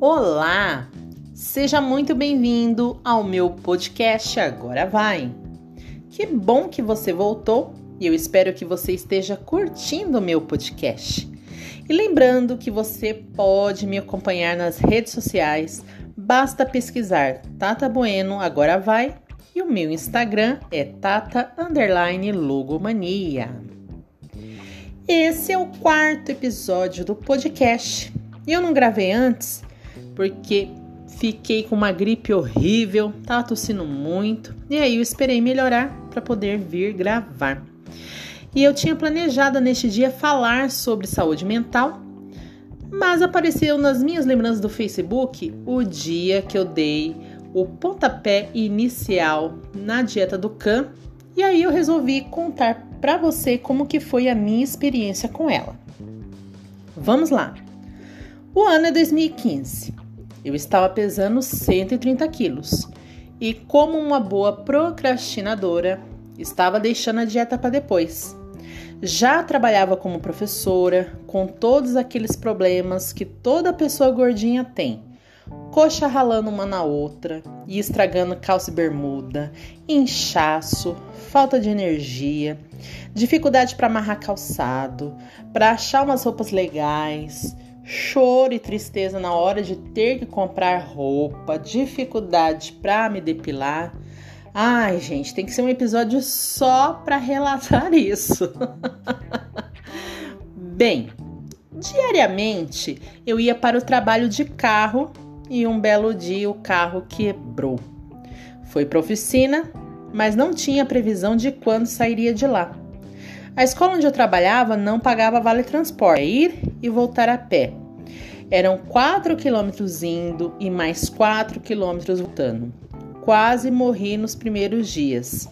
Olá! Seja muito bem-vindo ao meu podcast Agora Vai. Que bom que você voltou e eu espero que você esteja curtindo o meu podcast. E lembrando que você pode me acompanhar nas redes sociais, basta pesquisar Tata Bueno Agora Vai e o meu Instagram é Tata Logomania. Esse é o quarto episódio do podcast. Eu não gravei antes porque fiquei com uma gripe horrível, tava tossindo muito, e aí eu esperei melhorar para poder vir gravar. E eu tinha planejado neste dia falar sobre saúde mental, mas apareceu nas minhas lembranças do Facebook o dia que eu dei o pontapé inicial na dieta do Can, e aí eu resolvi contar para você como que foi a minha experiência com ela. Vamos lá. O ano é 2015. Eu estava pesando 130 quilos e, como uma boa procrastinadora, estava deixando a dieta para depois. Já trabalhava como professora, com todos aqueles problemas que toda pessoa gordinha tem. Coxa ralando uma na outra e estragando calça e bermuda, inchaço, falta de energia, dificuldade para amarrar calçado, para achar umas roupas legais, choro e tristeza na hora de ter que comprar roupa, dificuldade para me depilar. Ai, gente, tem que ser um episódio só para relatar isso. Bem, diariamente eu ia para o trabalho de carro e um belo dia o carro quebrou. Foi para oficina, mas não tinha previsão de quando sairia de lá. A escola onde eu trabalhava não pagava vale transporte, ir e voltar a pé. Eram 4 quilômetros indo e mais 4 quilômetros voltando. Quase morri nos primeiros dias.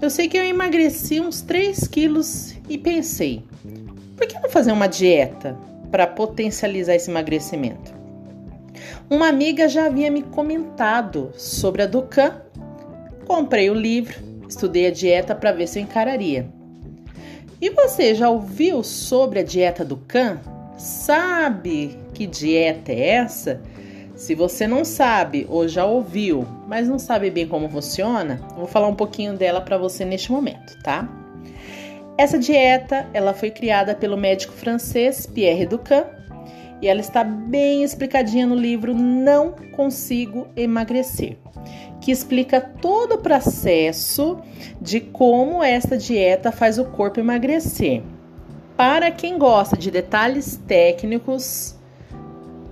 Eu sei que eu emagreci uns 3 quilos e pensei: por que não fazer uma dieta para potencializar esse emagrecimento? Uma amiga já havia me comentado sobre a Ducan. Comprei o livro, estudei a dieta para ver se eu encararia. E você já ouviu sobre a dieta do Can? Sabe que dieta é essa? Se você não sabe ou já ouviu, mas não sabe bem como funciona, vou falar um pouquinho dela para você neste momento, tá? Essa dieta, ela foi criada pelo médico francês Pierre Ducan e ela está bem explicadinha no livro Não Consigo Emagrecer que explica todo o processo de como esta dieta faz o corpo emagrecer. Para quem gosta de detalhes técnicos,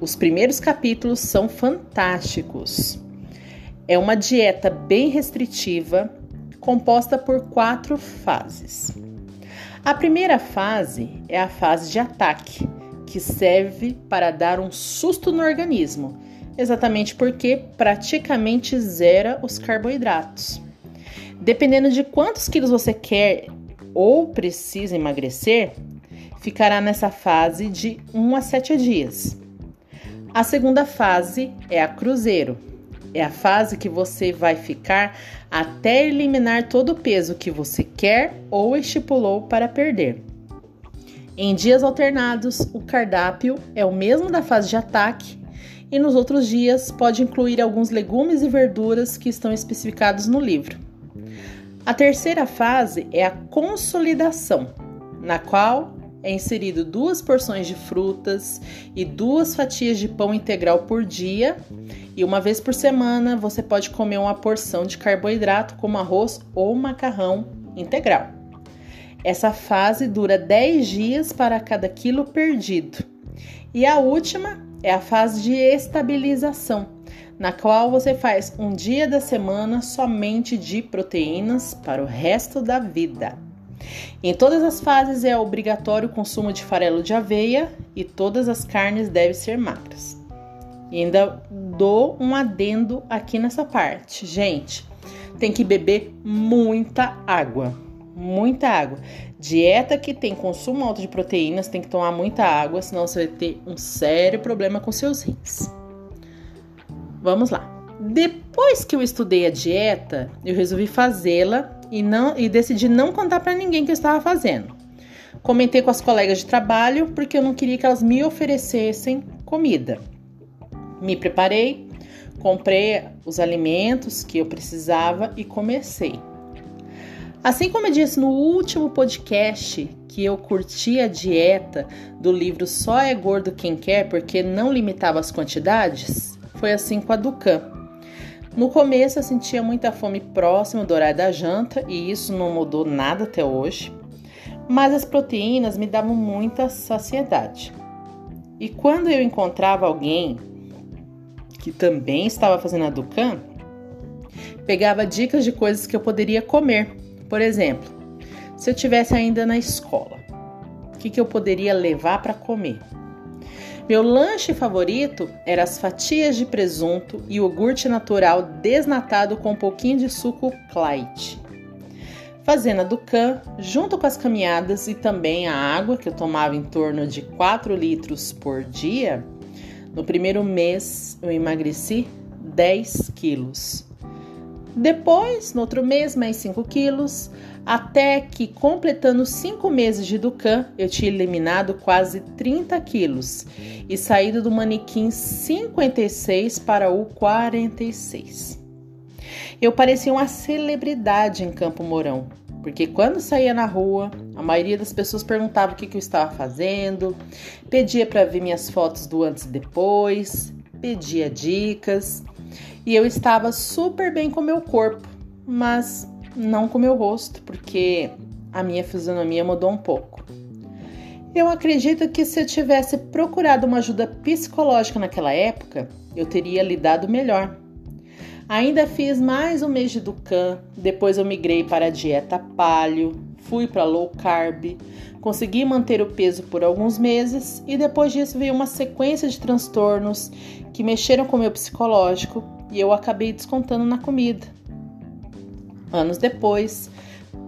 os primeiros capítulos são fantásticos. É uma dieta bem restritiva, composta por quatro fases. A primeira fase é a fase de ataque, que serve para dar um susto no organismo exatamente porque praticamente zera os carboidratos. Dependendo de quantos quilos você quer ou precisa emagrecer, ficará nessa fase de 1 a 7 dias. A segunda fase é a cruzeiro. É a fase que você vai ficar até eliminar todo o peso que você quer ou estipulou para perder. Em dias alternados, o cardápio é o mesmo da fase de ataque, e nos outros dias pode incluir alguns legumes e verduras que estão especificados no livro. A terceira fase é a consolidação, na qual é inserido duas porções de frutas e duas fatias de pão integral por dia, e uma vez por semana você pode comer uma porção de carboidrato como arroz ou macarrão integral. Essa fase dura 10 dias para cada quilo perdido. E a última é a fase de estabilização, na qual você faz um dia da semana somente de proteínas para o resto da vida. Em todas as fases é obrigatório o consumo de farelo de aveia e todas as carnes devem ser magras. E ainda dou um adendo aqui nessa parte. Gente, tem que beber muita água. Muita água. Dieta que tem consumo alto de proteínas, tem que tomar muita água, senão você vai ter um sério problema com seus rins. Vamos lá. Depois que eu estudei a dieta, eu resolvi fazê-la e não e decidi não contar para ninguém que eu estava fazendo. Comentei com as colegas de trabalho porque eu não queria que elas me oferecessem comida. Me preparei, comprei os alimentos que eu precisava e comecei. Assim como eu disse no último podcast que eu curti a dieta do livro Só é Gordo Quem Quer porque não limitava as quantidades, foi assim com a Ducan. No começo eu sentia muita fome próximo do horário da janta e isso não mudou nada até hoje, mas as proteínas me davam muita saciedade. E quando eu encontrava alguém que também estava fazendo a Ducan, pegava dicas de coisas que eu poderia comer por exemplo, se eu tivesse ainda na escola, o que, que eu poderia levar para comer? Meu lanche favorito era as fatias de presunto e iogurte natural desnatado com um pouquinho de suco Clyde. Fazendo a Ducan, junto com as caminhadas e também a água, que eu tomava em torno de 4 litros por dia, no primeiro mês eu emagreci 10 quilos. Depois, no outro mês, mais 5 quilos, até que, completando 5 meses de Ducan, eu tinha eliminado quase 30 quilos e saído do manequim 56 para o 46. Eu parecia uma celebridade em Campo Mourão, porque quando saía na rua, a maioria das pessoas perguntava o que, que eu estava fazendo, pedia para ver minhas fotos do antes e depois, pedia dicas. E eu estava super bem com meu corpo, mas não com meu rosto, porque a minha fisionomia mudou um pouco. Eu acredito que se eu tivesse procurado uma ajuda psicológica naquela época, eu teria lidado melhor. Ainda fiz mais um mês de Ducan, depois eu migrei para a dieta paleo, fui para low carb, consegui manter o peso por alguns meses e depois disso veio uma sequência de transtornos que mexeram com o meu psicológico e eu acabei descontando na comida. Anos depois,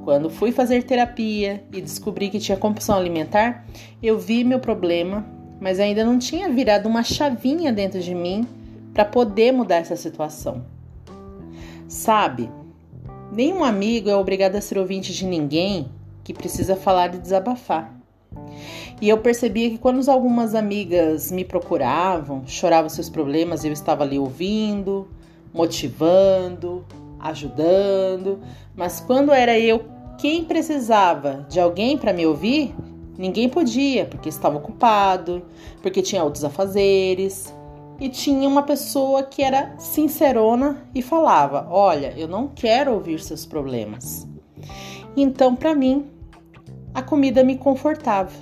quando fui fazer terapia e descobri que tinha compulsão alimentar, eu vi meu problema, mas ainda não tinha virado uma chavinha dentro de mim para poder mudar essa situação. Sabe, nenhum amigo é obrigado a ser ouvinte de ninguém que precisa falar e desabafar. E eu percebia que quando algumas amigas me procuravam, choravam seus problemas, eu estava ali ouvindo, motivando, ajudando, mas quando era eu quem precisava de alguém para me ouvir, ninguém podia, porque estava ocupado, porque tinha outros afazeres. E tinha uma pessoa que era sincerona e falava: Olha, eu não quero ouvir seus problemas. Então, para mim, a comida me confortava.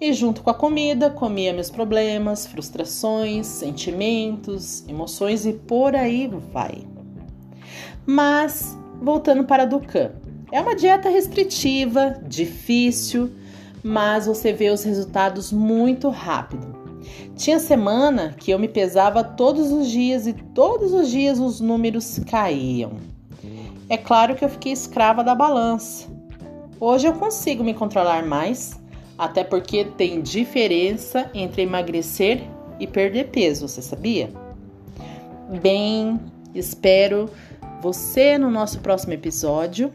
E junto com a comida, comia meus problemas, frustrações, sentimentos, emoções e por aí vai. Mas, voltando para a Ducan, é uma dieta restritiva, difícil, mas você vê os resultados muito rápido. Tinha semana que eu me pesava todos os dias e todos os dias os números caíam. É claro que eu fiquei escrava da balança. Hoje eu consigo me controlar mais, até porque tem diferença entre emagrecer e perder peso, você sabia? Bem, espero você no nosso próximo episódio.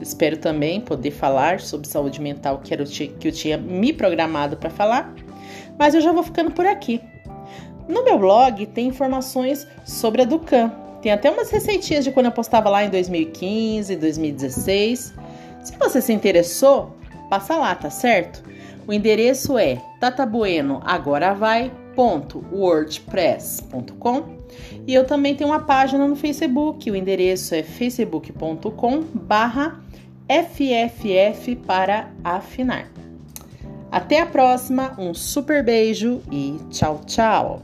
Espero também poder falar sobre saúde mental que, eu tinha me programado para falar, mas eu já vou ficando por aqui. No meu blog tem informações sobre a Ducan. Tem até umas receitinhas de quando eu postava lá em 2015, 2016. Se você se interessou, passa lá, tá certo? O endereço é tatabuenoagoravai.wordpress.com e eu também tenho uma página no Facebook. O endereço é facebook.com barra FFF para afinar. Até a próxima, um super beijo e tchau, tchau!